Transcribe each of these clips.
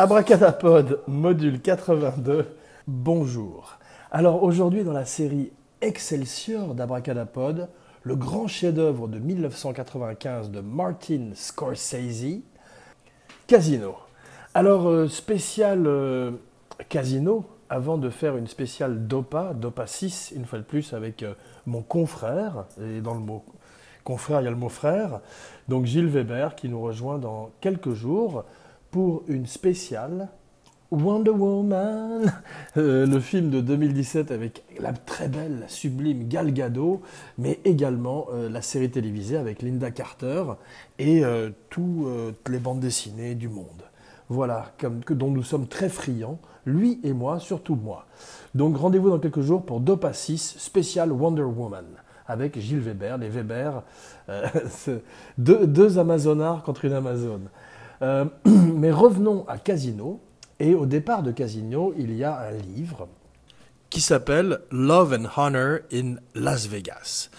Abracadapod, module 82, bonjour. Alors aujourd'hui dans la série Excelsior d'Abracadapod, le grand chef-d'œuvre de 1995 de Martin Scorsese, Casino. Alors euh, spécial euh, Casino, avant de faire une spéciale Dopa, Dopa 6, une fois de plus avec euh, mon confrère, et dans le mot confrère il y a le mot frère, donc Gilles Weber qui nous rejoint dans quelques jours pour une spéciale Wonder Woman, euh, le film de 2017 avec la très belle, sublime Gal Gadot, mais également euh, la série télévisée avec Linda Carter et euh, toutes les bandes dessinées du monde. Voilà, que, dont nous sommes très friands, lui et moi, surtout moi. Donc rendez-vous dans quelques jours pour Dopa 6, spécial Wonder Woman, avec Gilles Weber, les Weber, deux, deux Amazonards contre une Amazone. Euh, mais revenons à Casino. Et au départ de Casino, il y a un livre qui s'appelle Love and Honor in Las Vegas.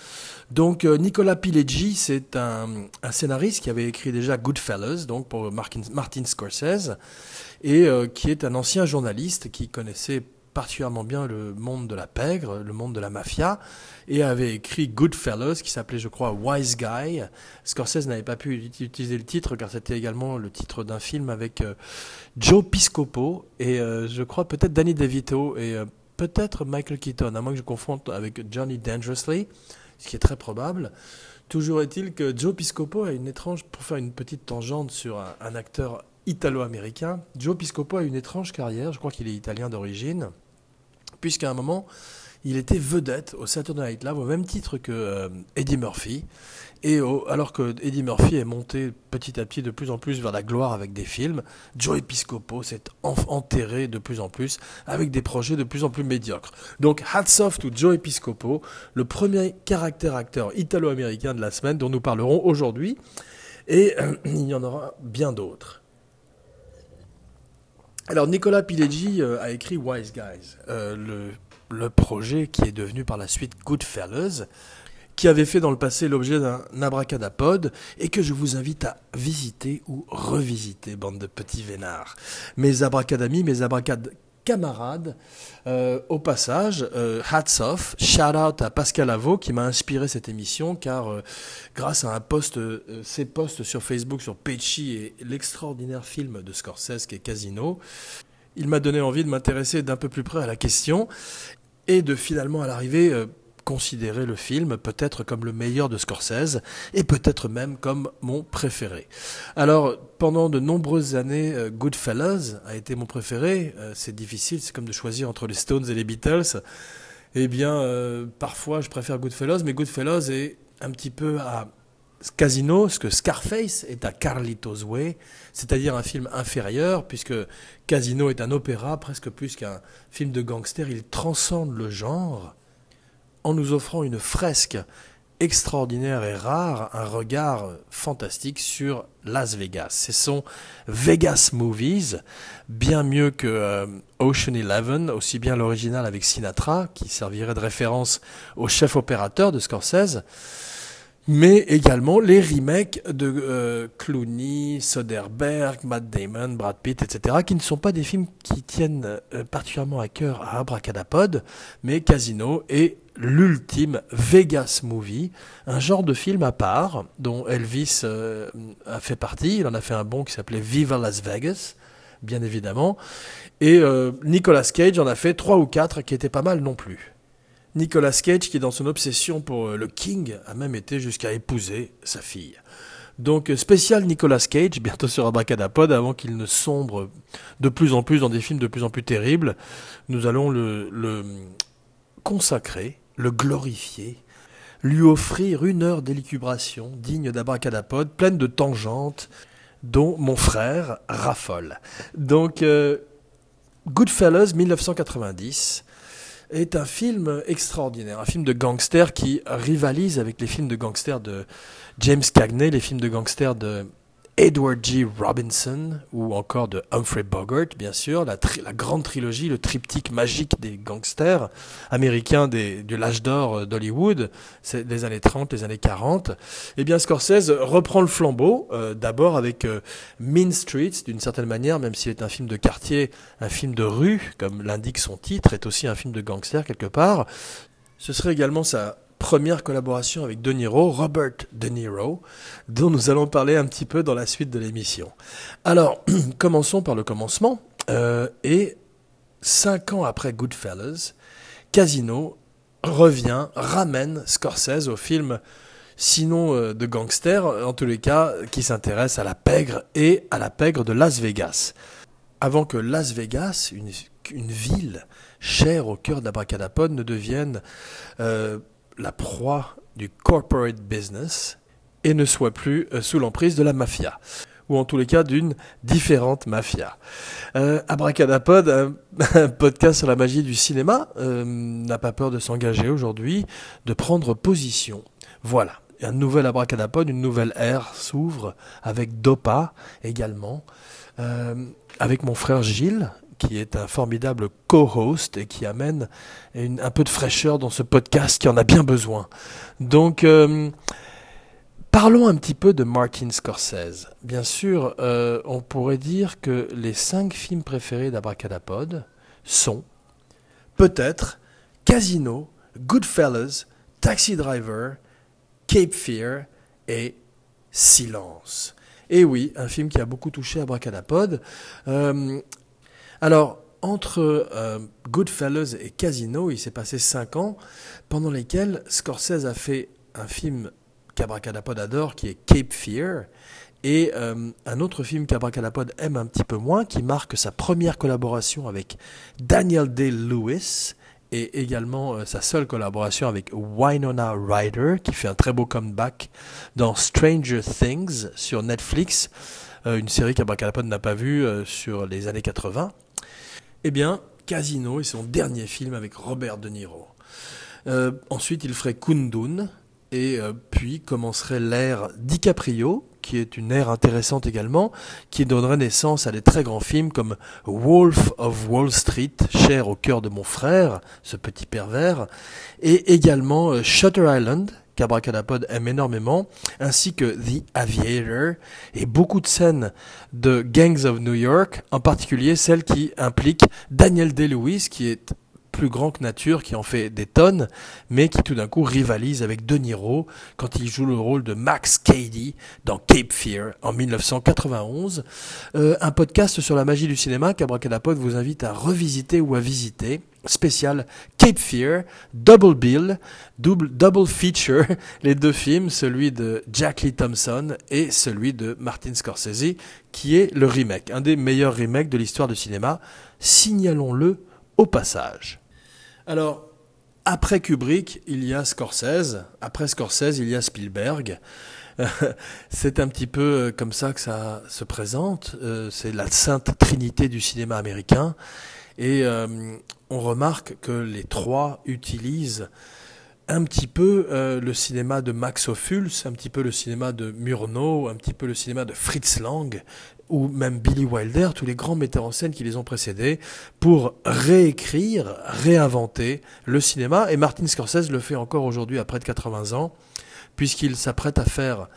Donc euh, Nicolas Pileggi, c'est un, scénariste qui avait écrit déjà Goodfellas, donc pour Martin, Scorsese, et euh, qui est un ancien journaliste qui connaissait particulièrement bien le monde de la pègre, le monde de la mafia, et avait écrit Goodfellas, qui s'appelait, je crois, Wise Guy. Scorsese n'avait pas pu utiliser le titre, car c'était également le titre d'un film avec euh, Joe Piscopo, et euh, je crois peut-être Danny DeVito, et euh, peut-être Michael Keaton, à moins que je confonde avec Johnny Dangerously, ce qui est très probable. Toujours est-il que Joe Piscopo a une étrange, pour faire une petite tangente sur un acteur italo-américain, Joe Piscopo a une étrange carrière, je crois qu'il est italien d'origine, puisqu'à un moment, il était vedette au Saturday Night Live au même titre que euh, Eddie Murphy. Et alors que Eddie Murphy est monté petit à petit de plus en plus vers la gloire avec des films, Joe Piscopo s'est enterré de plus en plus avec des projets de plus en plus médiocres. Donc hats off to Joe Piscopo, le premier caractère acteur italo-américain de la semaine dont nous parlerons aujourd'hui. Et il y en aura bien d'autres. Alors Nicolas Pileggi euh, a écrit Wise Guys, euh, le, projet qui est devenu par la suite Goodfellas, qui avait fait dans le passé l'objet d'un abracadapod et que je vous invite à visiter ou revisiter, bande de petits vénards. Mes abracadamis, mes abracad camarades. Euh, au passage, euh, hats off, shout out à Pascal Avaux qui m'a inspiré cette émission car euh, grâce à un post, ses posts sur Facebook sur Pechi et l'extraordinaire film de Scorsese qui est Casino, il m'a donné envie de m'intéresser d'un peu plus près à la question et de finalement à l'arrivée considérer le film peut-être comme le meilleur de Scorsese et peut-être même comme mon préféré. Alors, pendant de nombreuses années, euh, Goodfellas a été mon préféré. Euh, c'est difficile, c'est comme de choisir entre les Stones et les Beatles. Eh bien, euh, parfois, je préfère Goodfellas, mais Goodfellas est un petit peu à Casino, ce que Scarface est à Carlitos Way, c'est-à-dire un film inférieur, puisque Casino est un opéra presque plus qu'un film de gangster. Il transcende le genre en nous offrant une fresque extraordinaire et rare, un regard fantastique sur Las Vegas. Ce sont Vegas Movies, bien mieux que euh, Ocean Eleven, aussi bien l'original avec Sinatra, qui servirait de référence au chef opérateur de Scorsese, mais également les remakes de euh, Clooney, Soderbergh, Matt Damon, Brad Pitt, etc., qui ne sont pas des films qui tiennent euh, particulièrement à cœur à Abracadapod, mais Casino et l'ultime Vegas Movie, un genre de film à part dont Elvis euh, a fait partie. Il en a fait un bon qui s'appelait Viva Las Vegas, bien évidemment. Et euh, Nicolas Cage en a fait trois ou quatre qui étaient pas mal non plus. Nicolas Cage, qui dans son obsession pour euh, le King, a même été jusqu'à épouser sa fille. Donc spécial Nicolas Cage, bientôt sur Abracadapod, avant qu'il ne sombre de plus en plus dans des films de plus en plus terribles. Nous allons le, le consacrer le glorifier, lui offrir une heure d'élucubration digne d'abracadapod, pleine de tangentes, dont mon frère raffole. Donc, euh, Goodfellas 1990 est un film extraordinaire, un film de gangster qui rivalise avec les films de gangsters de James Cagney, les films de gangsters de Edward G. Robinson ou encore de Humphrey Bogart, bien sûr, la, grande trilogie, le triptyque magique des gangsters américains des, de l'âge d'or d'Hollywood, c'est les années 30, les années 40. Eh bien, Scorsese reprend le flambeau, euh, d'abord avec euh, Mean Streets, d'une certaine manière, même s'il est un film de quartier, un film de rue, comme l'indique son titre, est aussi un film de gangster quelque part. Ce serait également sa première collaboration avec De Niro, Robert De Niro, dont nous allons parler un petit peu dans la suite de l'émission. Alors, commençons par le commencement. Euh, et cinq ans après Goodfellas, Casino revient, ramène Scorsese au film, sinon euh, de gangster, en tous les cas, qui s'intéresse à la pègre et à la pègre de Las Vegas. Avant que Las Vegas, une, ville chère au cœur d'Abracadapod, ne devienne euh, la proie du corporate business et ne soit plus euh, sous l'emprise de la mafia ou en tous les cas d'une différente mafia. Euh, Abracadapod, un, podcast sur la magie du cinéma, euh, n'a pas peur de s'engager aujourd'hui, de prendre position. Voilà, un nouvel Abracadapod, une nouvelle ère s'ouvre avec Dopa également, avec mon frère Gilles, qui est un formidable co-host et qui amène un peu de fraîcheur dans ce podcast qui en a bien besoin. Donc, euh, parlons un petit peu de Martin Scorsese. Bien sûr, euh, on pourrait dire que les cinq films préférés d'Abracadapod sont peut-être Casino, Goodfellas, Taxi Driver, Cape Fear et Silence. Et oui, un film qui a beaucoup touché Abracadapod. Euh, alors, entre euh, Goodfellas et Casino, il s'est passé cinq ans, pendant lesquels Scorsese a fait un film qu'Abracadapod adore, qui est Cape Fear, et euh, un autre film qu'Abracadapod aime un petit peu moins, qui marque sa première collaboration avec Daniel Day-Lewis, et également euh, sa seule collaboration avec Winona Ryder, qui fait un très beau comeback dans Stranger Things sur Netflix, une série qu'Abracadapod n'a pas vue sur les années 80. Eh bien, Casino est son dernier film avec Robert De Niro. Euh, ensuite, il ferait Kundun, et euh, puis commencerait l'ère DiCaprio, qui est une ère intéressante également, qui donnerait naissance à des très grands films comme Wolf of Wall Street, cher au cœur de mon frère, ce petit pervers, et également euh, Shutter Island, qu'Abracadapod aime énormément, ainsi que The Aviator, et beaucoup de scènes de Gangs of New York, en particulier celle qui implique Daniel Day-Lewis, qui est plus grand que nature, qui en fait des tonnes, mais qui tout d'un coup rivalise avec De Niro quand il joue le rôle de Max Cady dans Cape Fear en 1991. Euh, un podcast sur la magie du cinéma qu'Abracadapod vous invite à revisiter ou à visiter. Spécial Cape Fear, Double Bill, double, double feature, les deux films, celui de Jack Lee Thompson et celui de Martin Scorsese, qui est le remake, un des meilleurs remakes de l'histoire du cinéma. Signalons-le au passage. Alors, après Kubrick, il y a Scorsese. Après Scorsese, il y a Spielberg. c'est un petit peu euh, comme ça que ça se présente. Euh, c'est la sainte trinité du cinéma américain. Et euh, on remarque que les trois utilisent un petit peu le cinéma de Max Ophuls, un petit peu le cinéma de Murnau, un petit peu le cinéma de Fritz Lang, ou même Billy Wilder, tous les grands metteurs en scène qui les ont précédés, pour réécrire, réinventer le cinéma. Et Martin Scorsese le fait encore aujourd'hui à près de 80 ans, puisqu'il s'apprête à faire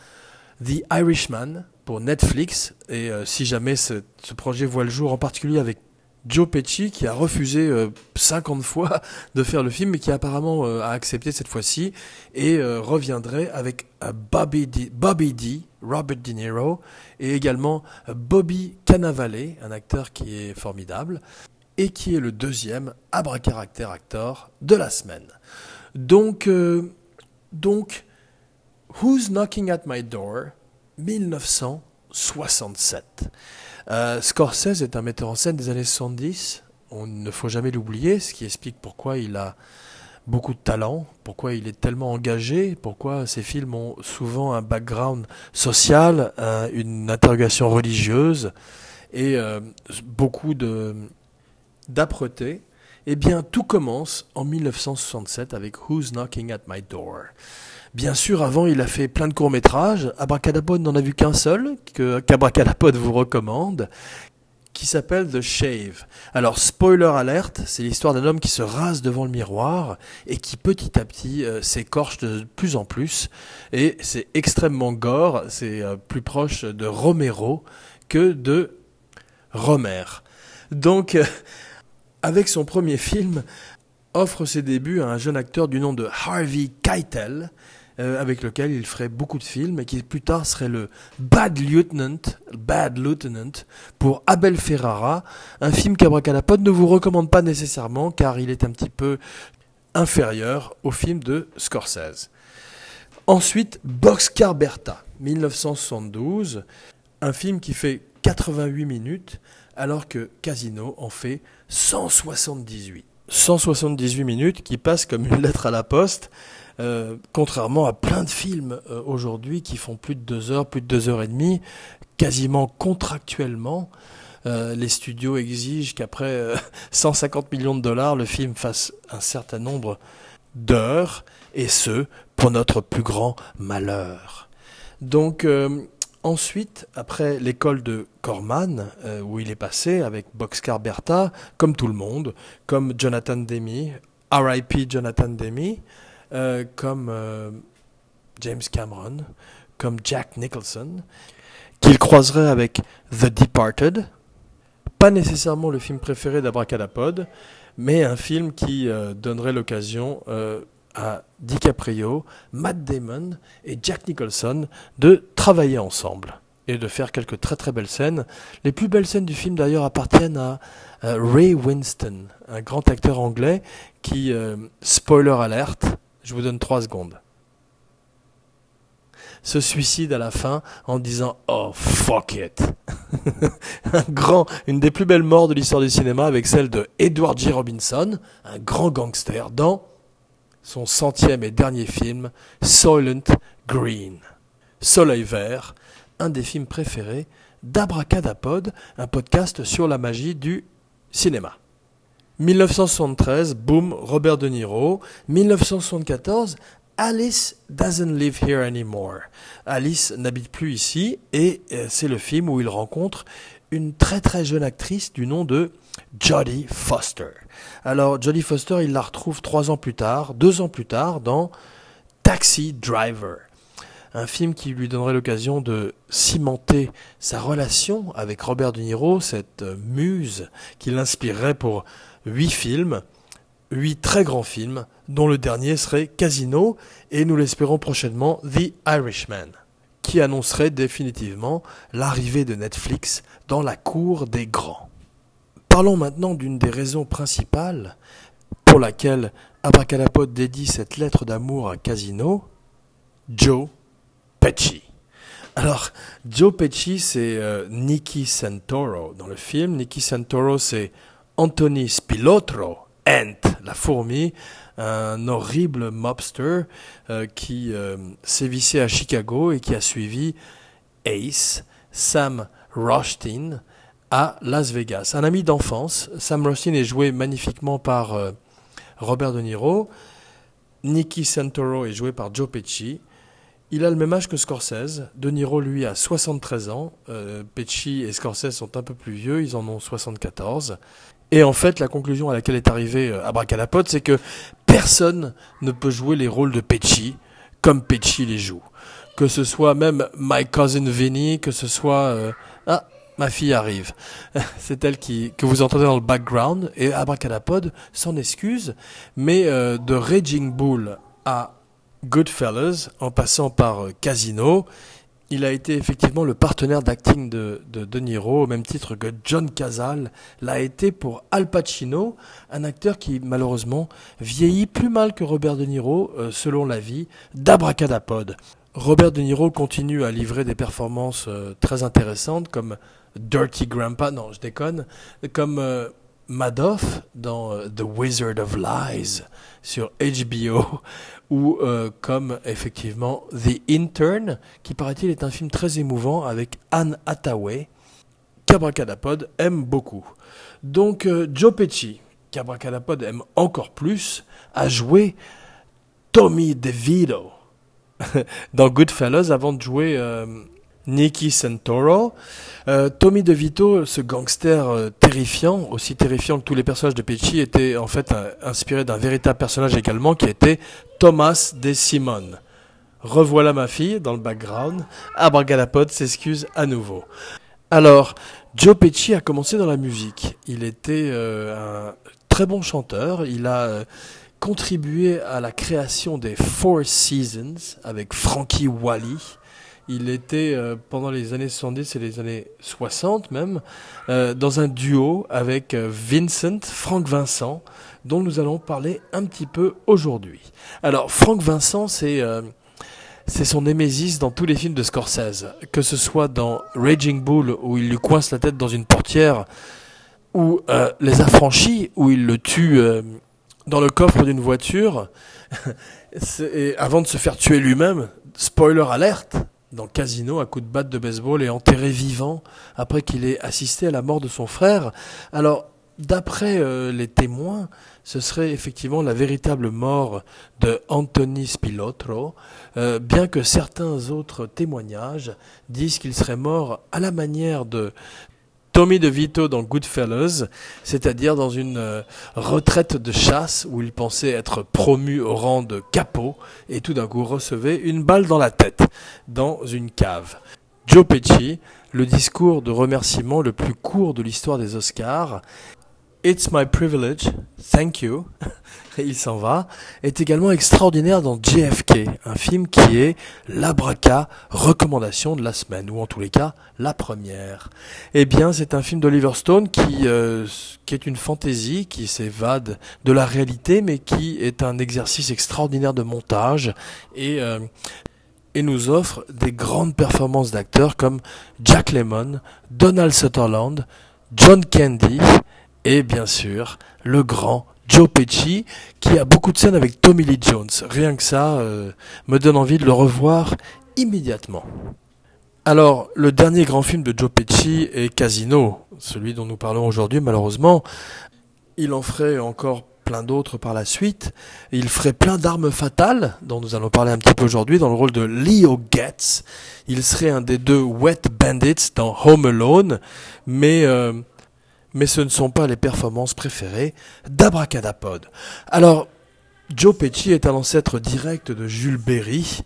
The Irishman pour Netflix. Et euh, si jamais ce, ce projet voit le jour, en particulier avec Joe Pesci qui a refusé 50 euh, fois de faire le film mais qui apparemment euh, a accepté cette fois-ci et euh, reviendrait avec Bobby D, Bobby D, Robert De Niro et également Bobby Cannavale, un acteur qui est formidable et qui est le deuxième abracaractère acteur de la semaine. Donc, donc, Who's Knocking at My Door 1967. Euh, Scorsese est un metteur en scène des années 70. On ne faut jamais l'oublier, ce qui explique pourquoi il a beaucoup de talent, pourquoi il est tellement engagé, pourquoi ses films ont souvent un background social, une interrogation religieuse et euh, beaucoup d'âpreté. Eh bien, tout commence en 1967 avec Who's Knocking at My Door. Bien sûr, avant, il a fait plein de courts-métrages. Abracadapod n'en a vu qu'un seul, que vous recommande, qui s'appelle The Shave. Alors, spoiler alerte, c'est l'histoire d'un homme qui se rase devant le miroir et qui petit à petit euh, s'écorche de plus en plus. Et c'est extrêmement gore, c'est euh, plus proche de Romero que de Romer. Donc, euh, avec son premier film, offre ses débuts à un jeune acteur du nom de Harvey Keitel, euh, avec lequel il ferait beaucoup de films et qui plus tard serait le Bad Lieutenant, Bad Lieutenant pour Abel Ferrara, un film qu'Abracadapod ne vous recommande pas nécessairement car il est un petit peu inférieur au film de Scorsese. Ensuite, Boxcar Bertha, 1972, un film qui fait 88 minutes alors que Casino en fait 178. 178 minutes qui passent comme une lettre à la poste. Euh, contrairement à plein de films euh, aujourd'hui qui font plus de deux heures, plus de deux heures et demie, quasiment contractuellement, euh, les studios exigent qu'après 150 millions de dollars, le film fasse un certain nombre d'heures, et ce, pour notre plus grand malheur. Donc, ensuite, après l'école de Corman, où il est passé avec Boxcar Bertha, comme tout le monde, comme Jonathan Demi, RIP Jonathan Demi, euh, comme euh, James Cameron, comme Jack Nicholson, qu'il croiserait avec The Departed, pas nécessairement le film préféré d'Abracadapod, mais un film qui euh, donnerait l'occasion à DiCaprio, Matt Damon et Jack Nicholson de travailler ensemble et de faire quelques très très belles scènes. Les plus belles scènes du film d'ailleurs appartiennent à Ray Winston, un grand acteur anglais qui, spoiler alerte, je vous donne trois secondes. Se suicide à la fin en disant Oh fuck it. un grand, une des plus belles morts de l'histoire du cinéma avec celle de Edward G. Robinson, un grand gangster, dans son centième et dernier film, Soylent Green. Soleil vert, un des films préférés d'Abracadapod, un podcast sur la magie du cinéma. 1973, boom, Robert De Niro. 1974, Alice doesn't live here anymore. Alice n'habite plus ici et euh, c'est le film où il rencontre une très très jeune actrice du nom de Jodie Foster. Alors Jodie Foster, il la retrouve trois ans plus tard, deux ans plus tard, dans Taxi Driver. Un film qui lui donnerait l'occasion de cimenter sa relation avec Robert De Niro, cette euh, muse qui l'inspirerait pour huit films, huit très grands films, dont le dernier serait Casino et nous l'espérons prochainement The Irishman, qui annoncerait définitivement l'arrivée de Netflix dans la cour des grands. Parlons maintenant d'une des raisons principales pour laquelle Abracadapod dédie cette lettre d'amour à Casino, Joe Pesci. Alors, Joe Pesci, c'est euh, Nicky Santoro dans le film. Nicky Santoro, c'est Anthony Spilotro, Ant, la fourmi, un horrible mobster euh, qui euh, sévissait à Chicago et qui a suivi Ace, Sam Rothstein, à Las Vegas. Un ami d'enfance, Sam Rothstein est joué magnifiquement par euh, Robert De Niro, Nicky Santoro est joué par Joe Pesci, il a le même âge que Scorsese. De Niro, lui, a 73 ans. Pesci et Scorsese sont un peu plus vieux, ils en ont 74. Et en fait, la conclusion à laquelle est arrivé euh, Abracadapod, c'est que personne ne peut jouer les rôles de Pesci comme Pesci les joue. Que ce soit même My Cousin Vinny, que ce soit... Euh, ah, ma fille arrive. C'est elle qui, que vous entendez dans le background. Et Abracadapod s'en excuse. Mais euh, de Raging Bull à Goodfellas, en passant par Casino, il a été effectivement le partenaire d'acting de, de, Niro, au même titre que John Cazale l'a été pour Al Pacino, un acteur qui malheureusement vieillit plus mal que Robert De Niro, euh, selon l'avis d'Abracadapod. Robert De Niro continue à livrer des performances euh, très intéressantes comme Dirty Grandpa, non je déconne, comme euh, Madoff dans The Wizard of Lies sur HBO, ou euh, comme effectivement The Intern, qui paraît-il est un film très émouvant avec Anne Hathaway, qu'Abracadapod aime beaucoup. Donc euh, Joe Pesci, qu'Abracadapod aime encore plus, a joué Tommy DeVito dans Goodfellas avant de jouer euh, Nicky Santoro. Euh, Tommy DeVito, ce gangster euh, terrifiant, aussi terrifiant que tous les personnages de Pesci, était en fait inspiré d'un véritable personnage également qui était Thomas De Simon. Revoilà ma fille dans le background. Abracadapod s'excuse à nouveau. Alors, Joe Pesci a commencé dans la musique. Il était euh, un très bon chanteur. Il a euh, contribué à la création des Four Seasons avec Frankie Wally. Il était euh, pendant les années 70 et les années 60 même euh, dans un duo avec euh, Vincent, Franck Vincent, dont nous allons parler un petit peu aujourd'hui. Alors Franck Vincent, c'est euh, c'est son némésis dans tous les films de Scorsese, que ce soit dans Raging Bull où il lui coince la tête dans une portière, ou euh, Les Affranchis où il le tue euh, dans le coffre d'une voiture, avant de se faire tuer lui-même. Spoiler alerte dans Casino, à coup de batte de baseball et enterré vivant après qu'il ait assisté à la mort de son frère. Alors, d'après euh, les témoins, ce serait effectivement la véritable mort de Anthony Spilotro, euh, bien que certains autres témoignages disent qu'il serait mort à la manière de Tommy DeVito dans Goodfellas, c'est-à-dire dans une euh, retraite de chasse où il pensait être promu au rang de capot et tout d'un coup recevait une balle dans la tête dans une cave. Joe Pesci, le discours de remerciement le plus court de l'histoire des Oscars, It's my privilege, thank you, il s'en va, est également extraordinaire dans JFK, un film qui est l'abraca recommandation de la semaine, ou en tous les cas, la première. Eh bien, c'est un film d'Oliver Stone qui, euh, qui est une fantaisie, qui s'évade de la réalité, mais qui est un exercice extraordinaire de montage et, euh, et nous offre des grandes performances d'acteurs comme Jack Lemmon, Donald Sutherland, John Candy et bien sûr le grand Joe Pesci qui a beaucoup de scènes avec Tommy Lee Jones. Rien que ça euh, me donne envie de le revoir immédiatement. Alors, le dernier grand film de Joe Pesci est Casino, celui dont nous parlons aujourd'hui malheureusement. Il en ferait encore plein d'autres par la suite. Il ferait plein d'armes fatales, dont nous allons parler un petit peu aujourd'hui, dans le rôle de Leo Getz. Il serait un des deux Wet Bandits dans Home Alone, mais, euh, mais ce ne sont pas les performances préférées d'Abracadapod. Alors, Joe Pesci est un ancêtre direct de Jules Berry.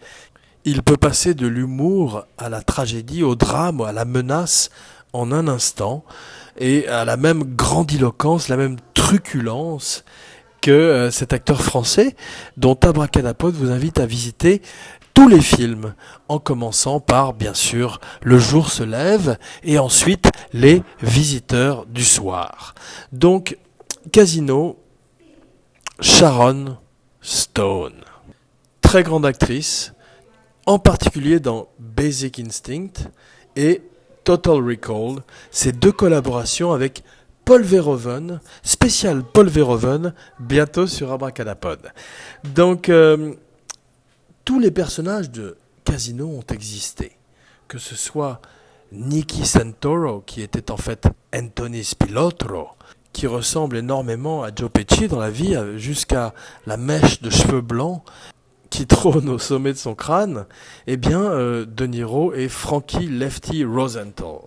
Il peut passer de l'humour à la tragédie, au drame, à la menace en un instant, et à la même grandiloquence, la même truculence que euh, cet acteur français dont Abracadapod vous invite à visiter tous les films, en commençant par, bien sûr, Le jour se lève, et ensuite Les visiteurs du soir. Donc, Casino, Sharon Stone. Très grande actrice, en particulier dans Basic Instinct et Total Recall, ces deux collaborations avec Paul Verhoeven, spécial Paul Verhoeven, bientôt sur Abracadapod. Donc, euh, tous les personnages de Casino ont existé, que ce soit Nicky Santoro, qui était en fait Anthony Spilotro, qui ressemble énormément à Joe Pesci dans la vie, jusqu'à la mèche de cheveux blancs qui trône au sommet de son crâne, eh bien, euh, De Niro et Frankie Lefty Rosenthal,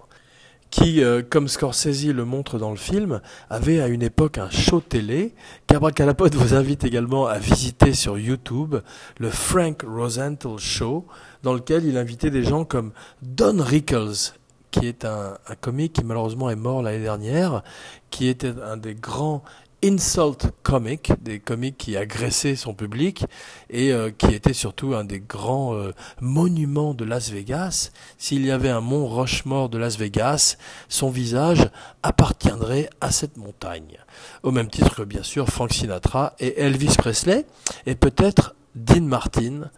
qui, euh, comme Scorsese le montre dans le film, avait à une époque un show télé, qu'Abracadapod vous invite également à visiter sur YouTube, le Frank Rosenthal Show, dans lequel il invitait des gens comme Don Rickles, qui est un comique qui malheureusement est mort l'année dernière, qui était un des grands insult comics, des comiques qui agressaient son public et euh, qui était surtout un des grands euh, monuments de Las Vegas. S'il y avait un mont Rochemort de Las Vegas, son visage appartiendrait à cette montagne. Au même titre que bien sûr Frank Sinatra et Elvis Presley et peut-être Dean Martin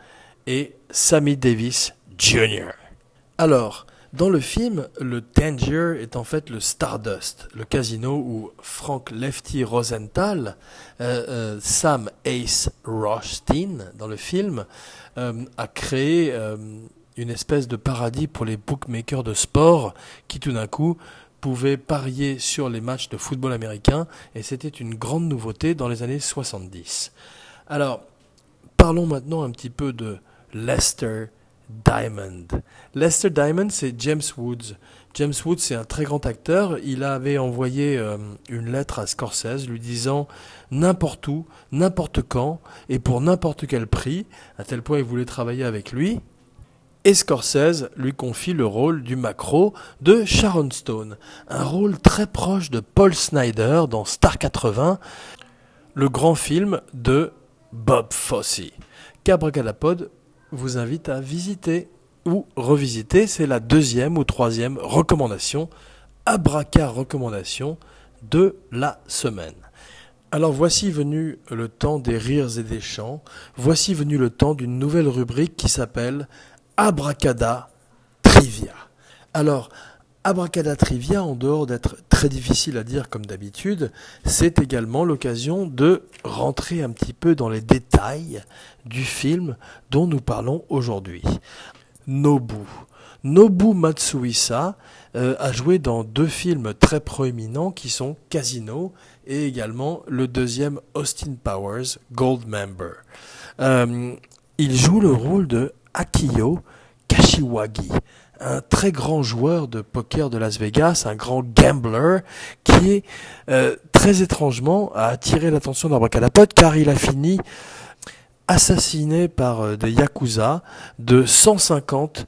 et Sammy Davis Jr. Alors, dans le film, le Danger est en fait le Stardust, le casino où Frank Lefty Rosenthal, euh, euh, Sam Ace Rothstein, dans le film, euh, a créé une espèce de paradis pour les bookmakers de sport qui tout d'un coup pouvaient parier sur les matchs de football américain et c'était une grande nouveauté dans les années 70. Alors, parlons maintenant un petit peu de Lester Diamond. Lester Diamond, c'est James Woods. James Woods, c'est un très grand acteur. Il avait envoyé euh, une lettre à Scorsese lui disant n'importe où, n'importe quand et pour n'importe quel prix, à tel point il voulait travailler avec lui. Et Scorsese lui confie le rôle du macro de Sharon Stone, un rôle très proche de Paul Snyder dans Star 80, le grand film de Bob Fosse, qu'Abracadapod vous invite à visiter ou revisiter. C'est la deuxième ou troisième recommandation, Abraca recommandation de la semaine. Alors voici venu le temps des rires et des chants, voici venu le temps d'une nouvelle rubrique qui s'appelle Abracada Trivia. Alors, Abracada Trivia, en dehors d'être très difficile à dire comme d'habitude, c'est également l'occasion de rentrer un petit peu dans les détails du film dont nous parlons aujourd'hui. Nobu. Nobu Matsuhisa euh, a joué dans deux films très proéminents qui sont Casino et également le deuxième Austin Powers, Goldmember. Euh, il joue le rôle de Akiyo Kashiwagi, un très grand joueur de poker de Las Vegas, un grand gambler qui est euh, très étrangement a attiré l'attention d'Abracadapod car il a fini assassiné par euh, des yakuza de 150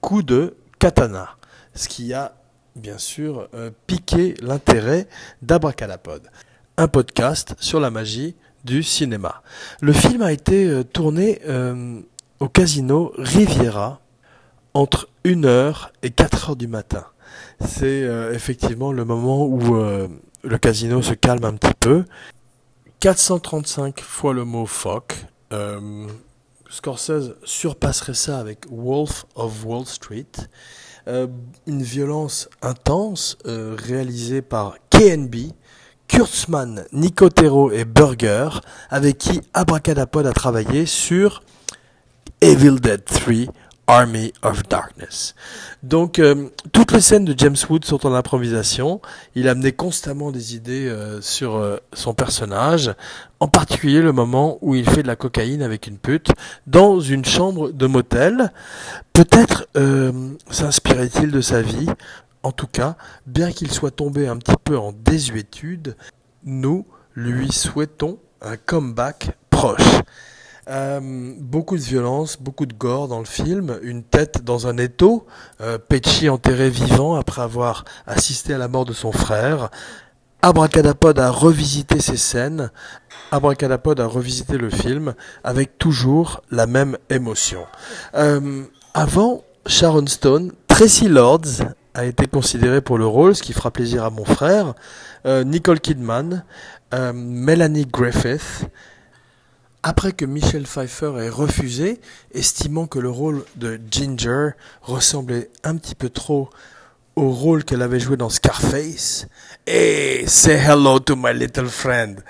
coups de katana, ce qui a bien sûr euh, piqué l'intérêt d'Abracadapod, un podcast sur la magie du cinéma. Le film a été tourné au casino Riviera entre 1h et 4h du matin. C'est euh, effectivement le moment où euh, le casino se calme un petit peu. 435 fois le mot fuck. Euh, Scorsese surpasserait ça avec Wolf of Wall Street. une violence intense réalisée par KNB, Kurtzman, Nicotero et Burger, avec qui Abracadapod a travaillé sur Evil Dead 3 Army of Darkness. Donc euh, toutes les scènes de James Wood sont en improvisation. Il amenait constamment des idées euh, sur euh, son personnage, en particulier le moment où il fait de la cocaïne avec une pute dans une chambre de motel. Peut-être s'inspirait-il de sa vie. En tout cas, bien qu'il soit tombé un petit peu en désuétude, nous lui souhaitons un comeback proche. Euh, beaucoup de violence, beaucoup de gore dans le film, une tête dans un étau, euh, enterré vivant après avoir assisté à la mort de son frère. Abracadapod a revisité ces scènes, Abracadapod a revisité le film avec toujours la même émotion. Euh, avant Sharon Stone, Tracy Lords a été considérée pour le rôle, ce qui fera plaisir à mon frère, euh, Nicole Kidman, Melanie Griffith, après que Michelle Pfeiffer ait refusé, estimant que le rôle de Ginger ressemblait un petit peu trop au rôle qu'elle avait joué dans Scarface, et say hello to my little friend.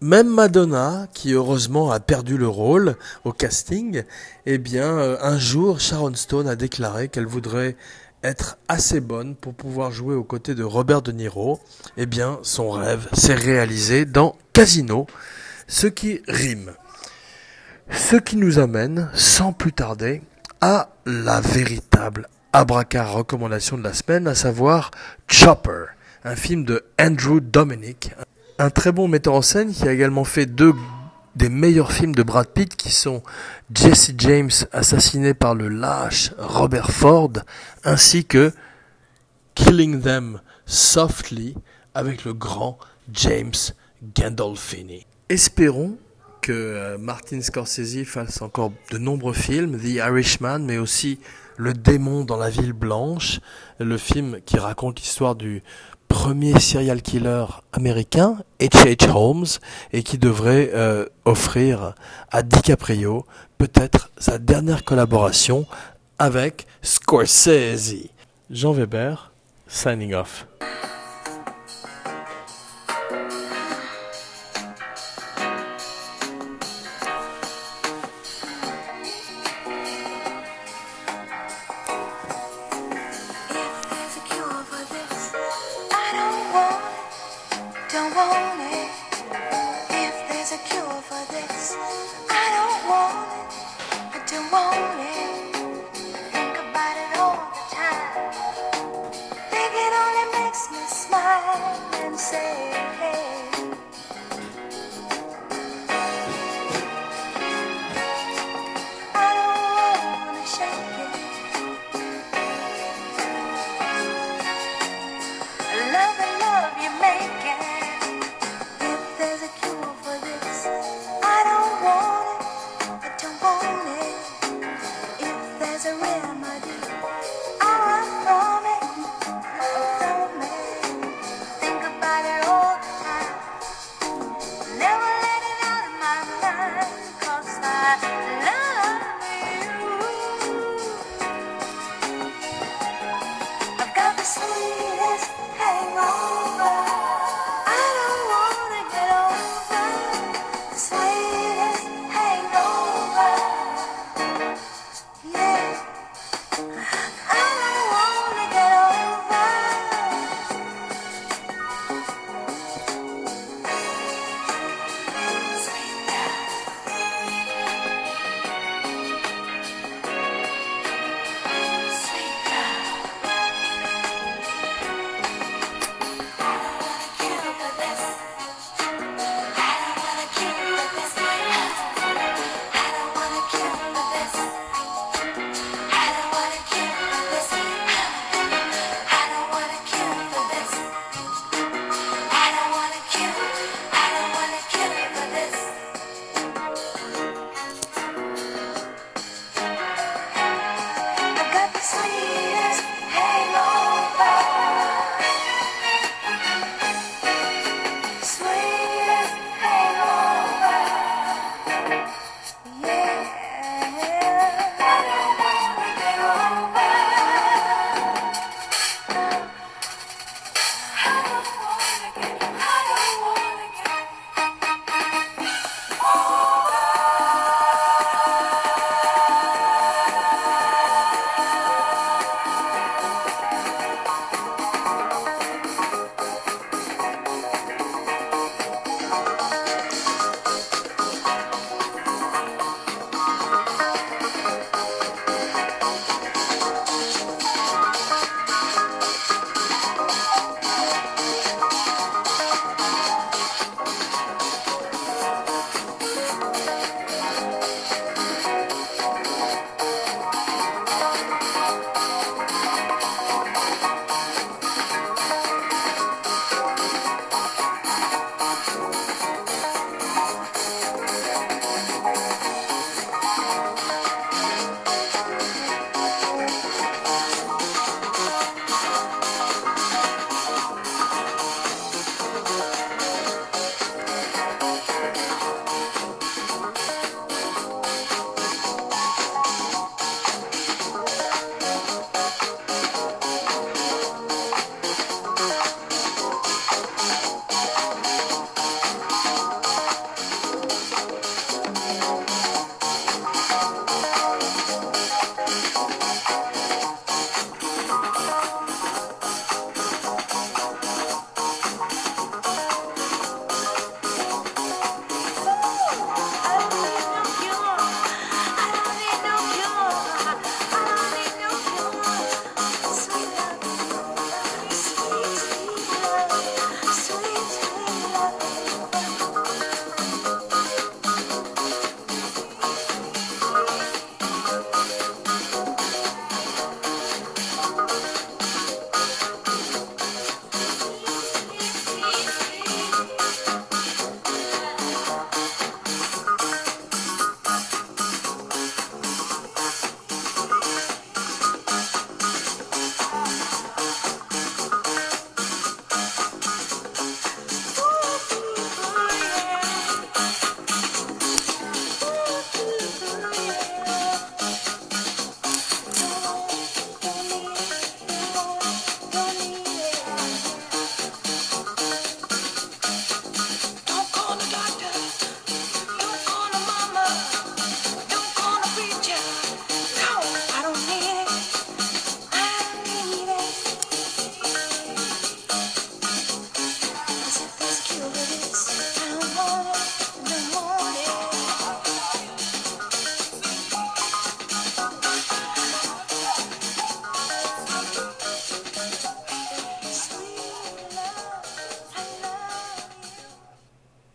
Même Madonna, qui heureusement a perdu le rôle au casting, eh bien, euh, un jour, Sharon Stone a déclaré qu'elle voudrait être assez bonne pour pouvoir jouer aux côtés de Robert De Niro. Eh bien, son rêve s'est réalisé dans Casino, ce qui rime. Ce qui nous amène, sans plus tarder, à la véritable abraca recommandation de la semaine, à savoir Chopper, un film de Andrew Dominic, un très bon metteur en scène qui a également fait deux des meilleurs films de Brad Pitt qui sont Jesse James assassiné par le lâche Robert Ford ainsi que Killing Them Softly avec le grand James Gandolfini. Espérons que euh, Martin Scorsese fasse encore de nombreux films, The Irishman, mais aussi Le démon dans la ville blanche, le film qui raconte l'histoire du premier serial killer américain, H.H. Holmes, et qui devrait euh, offrir à DiCaprio peut-être sa dernière collaboration avec Scorsese. Jean Weber, signing off.